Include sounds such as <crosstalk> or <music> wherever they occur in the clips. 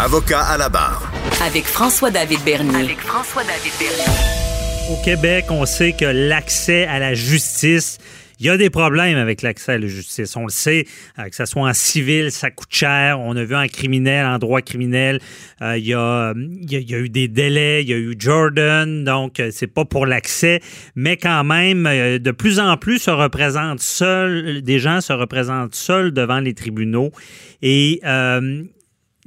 Avocat à la barre. Avec François-David Bernier. Avec François-David Bernier. Au Québec, on sait que l'accès à la justice, il y a des problèmes avec l'accès à la justice. On le sait, euh, que ce soit en civil, ça coûte cher. On a vu en criminel, en droit criminel, euh, il, y a, il, y a, il, y a, eu des délais, il y a eu Jordan, donc euh, c'est pas pour l'accès, mais quand même, de plus en plus se représentent seuls, des gens se représentent seuls devant les tribunaux. Et euh,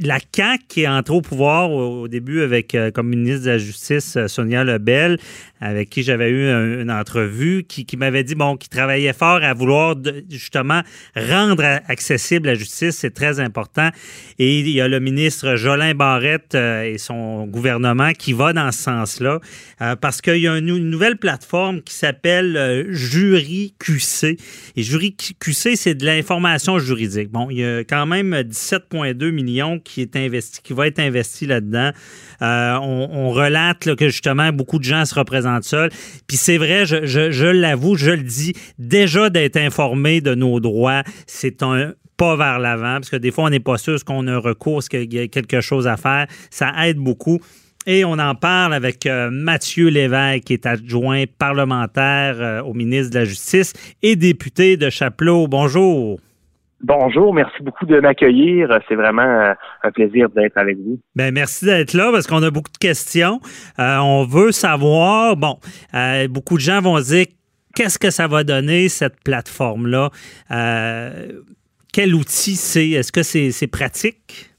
la CAQ qui est entrée au pouvoir au, début avec euh, comme ministre de la Justice Sonia Lebel, avec qui j'avais eu une, entrevue, qui, m'avait dit bon, qui travaillait fort à vouloir justement rendre accessible la justice, c'est très important. Et il y a le ministre Jolin Barrette euh, et son gouvernement qui va dans ce sens-là, euh, parce qu'il y a une, nouvelle plateforme qui s'appelle euh, Jury QC. Et Jury QC, c'est de l'information juridique. Bon, il y a quand même 17,2 millions qui est va être investi là-dedans. On, relate que justement beaucoup de gens se représentent seuls. Puis c'est vrai, je, l'avoue, je le dis, déjà d'être informé de nos droits, c'est un pas vers l'avant, parce que des fois, on n'est pas sûr qu'on a recours, ce qu'il y a quelque chose à faire. Ça aide beaucoup. Et on en parle avec euh, Mathieu Lévesque, qui est adjoint parlementaire euh, au ministre de la Justice et député de Chapelot. Bonjour. Bonjour, merci beaucoup de m'accueillir. C'est vraiment euh, un plaisir d'être avec vous. Ben merci d'être là parce qu'on a beaucoup de questions. Euh, on veut savoir, bon, euh, beaucoup de gens vont dire qu'est-ce que ça va donner cette plateforme-là? Euh, quel outil c'est? Est-ce que c'est pratique?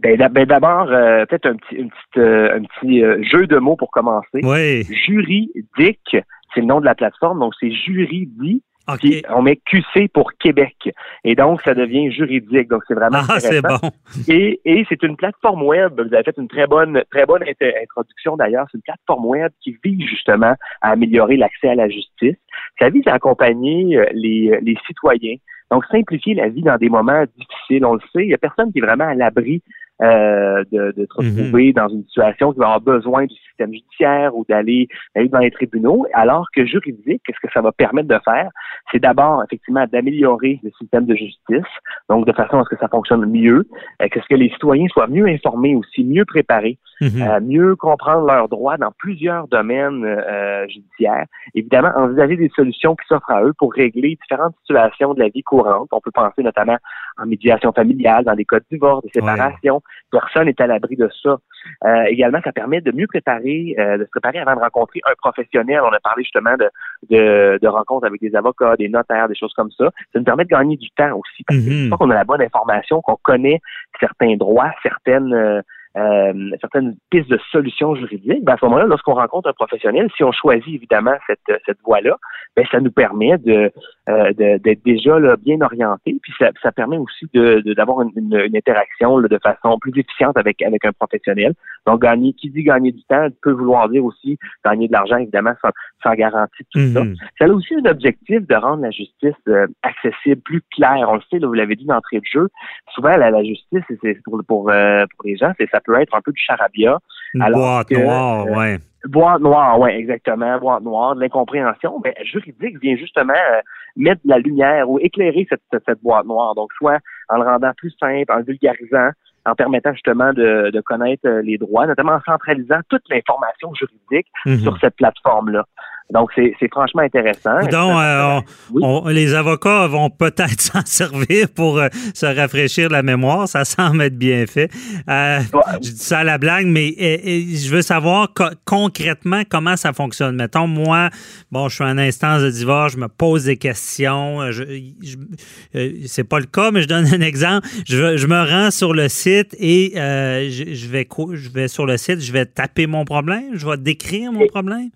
Ben, d'abord, euh, peut-être un petit, une petite, euh, un petit jeu de mots pour commencer. Oui. Juridique, c'est le nom de la plateforme, donc c'est juridique Okay. Puis on met QC pour Québec. Et donc, ça devient juridique. Donc, c'est vraiment ah, c'est bon. <laughs> Et, et c'est une plateforme web. Vous avez fait une très bonne, très bonne introduction d'ailleurs. C'est une plateforme web qui vise justement à améliorer l'accès à la justice. Ça vise à accompagner les, les citoyens. Donc, simplifier la vie dans des moments difficiles. On le sait, il n'y a personne qui est vraiment à l'abri euh, de, de, se retrouver mm -hmm. dans une situation qui va avoir besoin du système judiciaire ou d'aller dans les tribunaux, alors que juridique, qu'est-ce que ça va permettre de faire? C'est d'abord, effectivement, d'améliorer le système de justice, donc de façon à ce que ça fonctionne mieux, euh, que ce que les citoyens soient mieux informés aussi, mieux préparés, mm -hmm. euh, mieux comprendre leurs droits dans plusieurs domaines euh, judiciaires. Évidemment, envisager des solutions qui s'offrent à eux pour régler différentes situations de la vie courante. On peut penser notamment en médiation familiale, dans des cas de divorce, de séparation. Ouais. Personne n'est à l'abri de ça. Euh, également, ça permet de mieux préparer, euh, de se préparer avant de rencontrer un professionnel. On a parlé justement de, de, de rencontres avec des avocats, des notaires, des choses comme ça. Ça nous permet de gagner du temps aussi. Parce que mm -hmm. qu'on a la bonne information, qu'on connaît certains droits, certaines euh, euh, certaines pistes de solutions juridiques, ben à ce moment-là, lorsqu'on rencontre un professionnel, si on choisit évidemment cette, cette voie-là, ben ça nous permet de euh, d'être déjà là, bien orienté, puis ça, ça permet aussi de d'avoir une, une, une, interaction là, de façon plus efficiente avec avec un professionnel. Donc gagner, qui dit gagner du temps, peut vouloir dire aussi gagner de l'argent évidemment sans, sans garantie tout mm -hmm. ça. Ça a aussi un objectif de rendre la justice euh, accessible, plus claire. On le sait, là, vous l'avez dit d'entrée de jeu. Souvent la, la justice, c'est pour pour euh, pour les gens, c'est ça peut être un peu du charabia. Une alors boîte que, noire, euh, ouais. Boîte noire, oui, exactement. Boîte noire, de l'incompréhension. Mais juridique vient justement euh, mettre de la lumière ou éclairer cette, cette, cette, boîte noire. Donc, soit en le rendant plus simple, en vulgarisant, en permettant justement de, de connaître les droits, notamment en centralisant toute l'information juridique mm -hmm. sur cette plateforme-là. Donc, c'est franchement intéressant. Donc, euh, oui. on, les avocats vont peut-être <laughs> s'en servir pour euh, se rafraîchir la mémoire. Ça semble être bien fait. Euh, ouais. Je dis ça à la blague, mais et, et, je veux savoir co concrètement comment ça fonctionne. Mettons, moi, bon, je suis en instance de divorce, je me pose des questions. Je, je c'est pas le cas, mais je donne un exemple. Je, je me rends sur le site et je, je, vais, je vais sur le site, je vais taper mon problème, je vais décrire mon problème.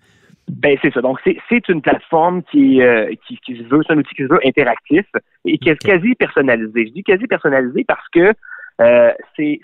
Ben c'est ça. Donc c'est une plateforme qui, euh, qui, qui se veut, c'est un outil qui se veut interactif et qui est quasi personnalisé. Je dis quasi personnalisé parce que euh, c'est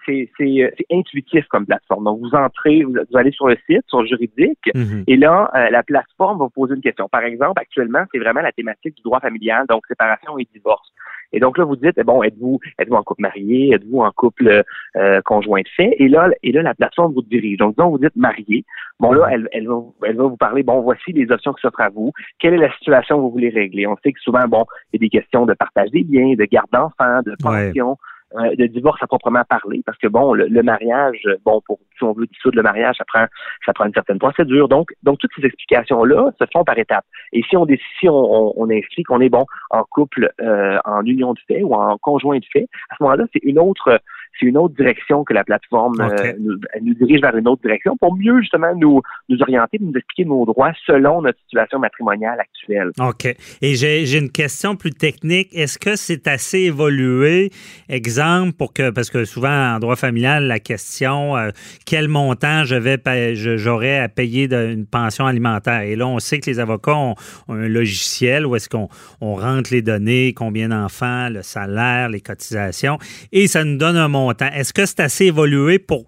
intuitif comme plateforme. Donc vous entrez, vous, vous, allez sur le site, sur juridique, mm -hmm. et là euh, la plateforme va vous poser une question. Par exemple, actuellement c'est vraiment la thématique du droit familial, donc séparation et divorce. Et donc là, vous dites, bon, êtes-vous êtes-vous en couple marié, êtes-vous en couple euh, conjoint de fait? Et là, et là, la plateforme vous dirige. Donc, disons, vous dites marié. Bon, là, elle, elle, va, elle va vous parler, bon, voici les options qui s'offrent à vous. Quelle est la situation que vous voulez régler? On sait que souvent, bon, il y a des questions de partage des biens, de garde d'enfants, de pension. Ouais. Euh, de divorce à proprement parler, parce que bon, le, mariage, bon, pour si on veut dissoudre le mariage, ça prend ça prend une certaine procédure. Donc, donc toutes ces explications-là se font par étapes. Et si on si on, on, inscrit qu'on est bon en couple, euh, en union de fait ou en conjoint de fait, à ce moment-là, c'est une autre c'est une autre direction que la plateforme euh, nous, elle nous dirige vers une autre direction pour mieux justement nous, nous orienter, nous expliquer nos droits selon notre situation matrimoniale actuelle. OK. Et j'ai une question plus technique. Est-ce que c'est assez évolué, exemple, pour que, parce que souvent en droit familial, la question, euh, quel montant je vais j'aurais à payer d'une pension alimentaire? Et là, on sait que les avocats ont, un logiciel où est-ce qu'on on rentre les données, combien d'enfants, le salaire, les cotisations, et ça nous donne un montant est-ce que c'est assez évolué pour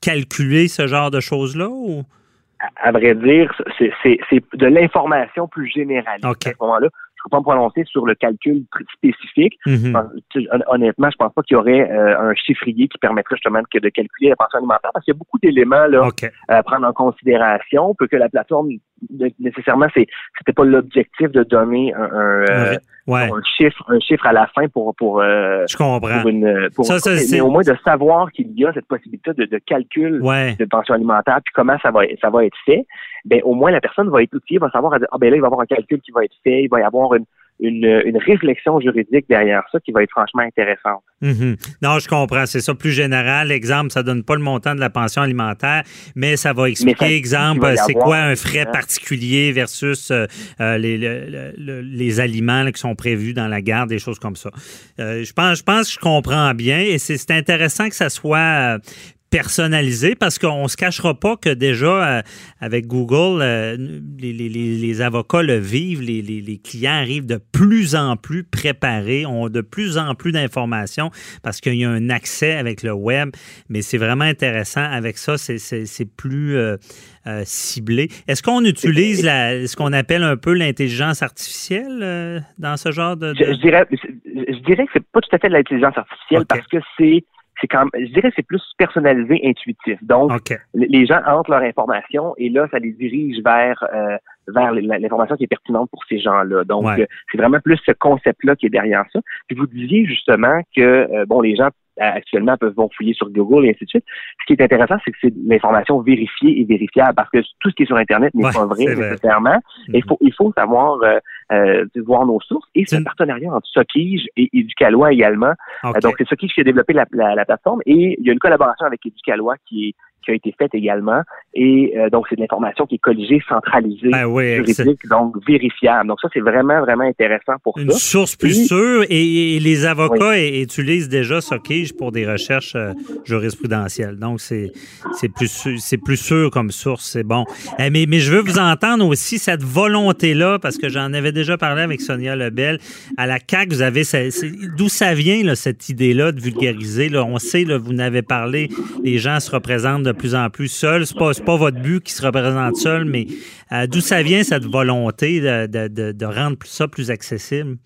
calculer ce genre de choses-là ou? À, vrai dire, c'est de l'information plus générale. À ce moment-là, je ne peux pas me prononcer sur le calcul spécifique. Mm-hmm. Honnêtement, je pense pas qu'il y aurait euh, un chiffrier qui permettrait justement de, calculer la pension alimentaire parce qu'il y a beaucoup d'éléments à prendre en considération. Peut que la plateforme nécessairement, c'était pas l'objectif de donner un, euh, un, chiffre, un chiffre à la fin pour pour. Euh, Je comprends. une, pour, mais au moins de savoir qu'il y a cette possibilité de, de calcul de pension alimentaire, puis comment ça va ça va être fait. Ben au moins la personne va être outillée, va savoir ah ben là il va y avoir un calcul qui va être fait, il va y avoir une une, réflexion juridique derrière ça qui va être franchement intéressante. Mhm. Non, je comprends. C'est ça plus général. Exemple, ça donne pas le montant de la pension alimentaire, mais ça va expliquer, exemple, c'est quoi un frais particulier versus euh, euh, les, les, aliments qui sont prévus dans la garde, des choses comme ça. Euh, je, pense, je pense que je comprends bien et c'est intéressant que ça soit personnalisé parce qu'on se cachera pas que déjà euh, avec Google, euh, les, avocats le vivent, les, clients arrivent de plus en plus préparés, ont de plus en plus d'informations parce qu'il y a un accès avec le web. Mais c'est vraiment intéressant. Avec ça, c'est plus euh, ciblé. Est-ce qu'on utilise ce qu'on appelle un peu l'intelligence artificielle dans ce genre de... Je, dirais, je, dirais que c'est pas tout à fait de l'intelligence artificielle parce que c'est c'est quand je dirais c'est plus personnalisé, intuitif. Donc, les gens entrent leur information et là, ça les dirige vers euh, vers l'information qui est pertinente pour ces gens-là. Donc, euh, c'est vraiment plus ce concept-là qui est derrière ça. Puis vous disiez justement que euh, bon, les gens actuellement peuvent vont fouiller sur Google et ainsi de suite. Ce qui est intéressant, c'est que c'est l'information vérifiée et vérifiable parce que tout ce qui est sur Internet n'est pas vrai, nécessairement. Il faut il faut savoir euh, euh voir nos sources et c'est un partenariat entre Sokige et Educalois également. donc c'est Sokige qui a développé la, la, plateforme et il y a une collaboration avec Educalois qui est qui a été faite également. Et euh, donc, c'est de l'information qui est colligée, centralisée, ben juridique, donc vérifiable. Donc, ça, c'est vraiment, vraiment intéressant pour Une source plus sûre. Et, les avocats utilisent déjà Sockige pour des recherches euh, jurisprudentielles. Donc, c'est plus, c'est plus sûr comme source. C'est bon. Eh, mais, mais je veux vous entendre aussi cette volonté-là, parce que j'en avais déjà parlé avec Sonia Lebel. À la CAQ, vous avez... D'où ça vient, là, cette idée-là de vulgariser? Là? On sait, là, vous n'avez parlé, les gens se représentent de plus en plus seul. C'est pas, pas votre but qui se représente seul, mais euh, d'où ça vient cette volonté de, rendre ça plus accessible?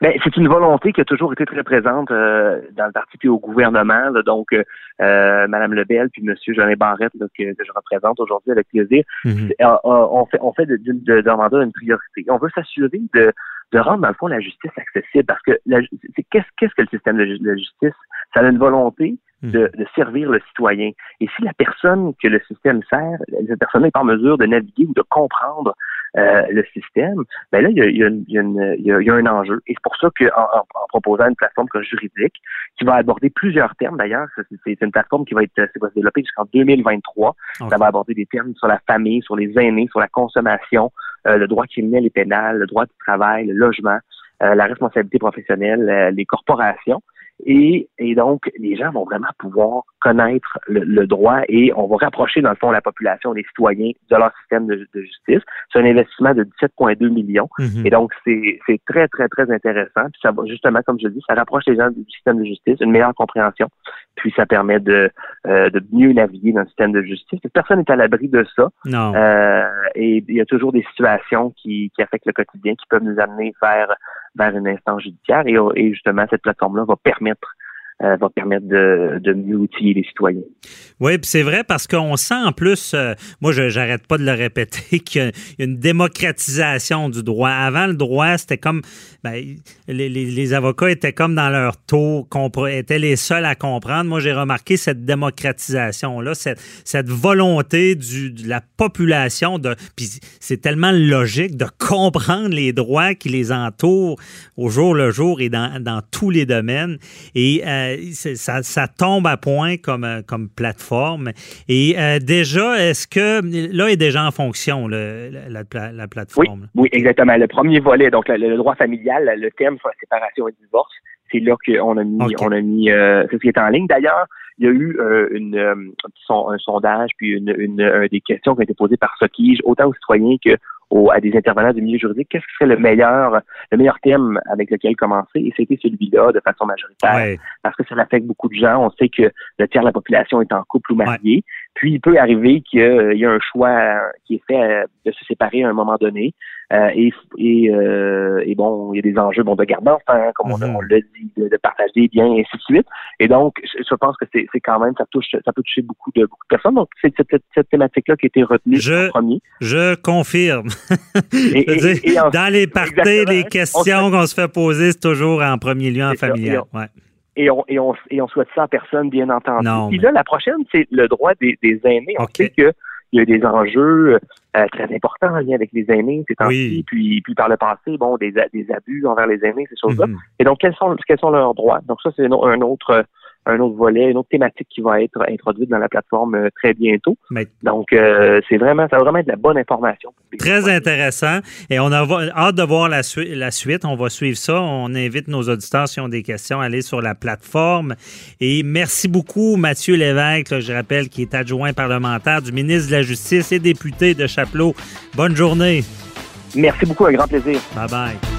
Ben, c'est une volonté qui a toujours été très présente euh, dans le parti puis au gouvernement. Donc, euh, Madame Lebel puis Monsieur Jean Barrette que, je représente aujourd'hui avec plaisir, mm-hmm. on fait on fait de, de, de, une priorité. On veut s'assurer de, de rendre dans le fond la justice accessible parce que qu'est-ce qu'est-ce que le système de, de justice? Ça a une volonté Hmm. de, servir le citoyen. Et si la personne que le système sert, cette personne n'est pas en mesure de naviguer ou de comprendre euh, le système, ben là, il y a, il y a, il y a, un enjeu. Et c'est pour ça qu'en en, en, proposant une plateforme comme juridique, qui va aborder plusieurs termes d'ailleurs, c'est une plateforme qui va être qui va se développer jusqu'en 2023. Ça va aborder des termes sur la famille, sur les aînés, sur la consommation, euh, le droit criminel et pénal, le droit du travail, le logement, euh, la responsabilité professionnelle, les corporations. Et, et, donc, les gens vont vraiment pouvoir connaître le, droit et on va rapprocher, dans le fond, la population, les citoyens de leur système de, justice. C'est un investissement de 17,2 millions. Mhm. Et donc, c'est très, très, très intéressant. Puis ça va, justement, comme je dis, ça rapproche les gens du système de justice, une meilleure compréhension. Puis ça permet de, euh, de mieux naviguer dans le système de justice. Personne n'est à l'abri de ça. Non. Euh, et il y a toujours des situations qui, qui affectent le quotidien, qui peuvent nous amener vers vers une instance judiciaire et, justement cette plateforme-là va permettre euh, va permettre de, mieux outiller les citoyens. Oui, puis c'est vrai parce qu'on sent en plus, euh, moi j'arrête pas de le répéter, <laughs> qu'il y a une démocratisation du droit. Avant, le droit, c'était comme ben, les, avocats étaient comme dans leur tour, étaient les seuls à comprendre. Moi, j'ai remarqué cette démocratisation-là, cette, volonté de la population de. Puis c'est tellement logique de comprendre les droits qui les entourent au jour le jour et dans, dans tous les domaines. Et euh, ça, ça, tombe à point comme, euh, comme plateforme. Et euh, déjà, est-ce que là est déjà en fonction le, la, la, plateforme? Oui, oui, exactement. Le premier volet, donc le, droit familial, le thème sur la séparation et le divorce, c'est là qu'on a mis, on a mis, euh, ce qui est en ligne. D'ailleurs, il y a eu une, un sondage puis une, une, des questions qui ont été posées par Sotige, autant aux citoyens que à des intervenants du milieu juridique, qu'est-ce qui serait le meilleur, le meilleur thème avec lequel commencer? Et c'était celui-là de façon majoritaire. Parce que ça affecte beaucoup de gens. On sait que le tiers de la population est en couple ou marié. Puis il peut arriver qu'il y a un choix qui est fait euh, de se séparer à un moment donné. Euh, et, et, euh, et, bon, il y a des enjeux bon, de garder enfant, comme on, mhm. l'a dit, de, partager des biens, et ainsi de suite. Et donc, je pense que c'est quand même, ça touche, ça peut toucher beaucoup de, beaucoup de personnes. Donc, c'est cette, cette thématique-là qui a été retenue je, en premier. Je confirme. <laughs> Et, dans les parties, les questions qu'on se fait poser, c'est toujours en premier lieu en familial. Ouais et on, et, on, et on souhaite ça à personne, bien entendu. Non, Puis là, la prochaine, c'est le droit des, des aînés. On sait qu'il y a des enjeux euh, très importants en lien avec les aînés c'est oui. puis, puis par le passé, bon, des, des abus envers les aînés, ces choses-là. Mm-hmm. Et donc, quels sont, quels sont leurs droits? Donc ça, c'est un autre un autre volet, une autre thématique qui va être introduite dans la plateforme euh, très bientôt. Donc, euh, c'est vraiment, ça va vraiment être de la bonne information. Très intéressant. Et on a hâte de voir la, la, suite. On va suivre ça. On invite nos auditeurs, s'ils ont des questions, à aller sur la plateforme. Et merci beaucoup, Mathieu Lévesque, je rappelle, qui est adjoint parlementaire du ministre de la Justice et député de Chapelot. Bonne journée. Merci beaucoup, un grand plaisir. Bye bye.